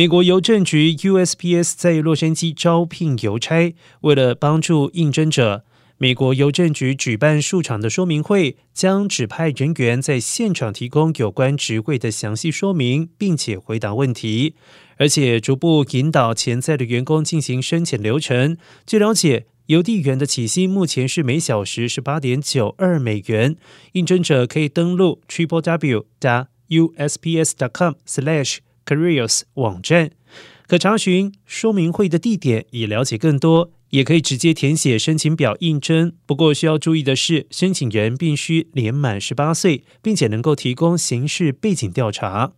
美国邮政局 USPS 在洛杉矶招聘邮差，为了帮助应征者。美国邮政局举办数场的说明会，将指派人员在现场提供有关职位的详细说明，并且回答问题，而且逐步引导潜在的员工进行申请流程。据了解，邮递员的起薪目前是每小时十八点九二美元。应征者可以登录 triple w 加 usps com slash careers 网站，可查询说明会的地点，以了解更多。也可以直接填写申请表应征，不过需要注意的是，申请人必须年满十八岁，并且能够提供刑事背景调查。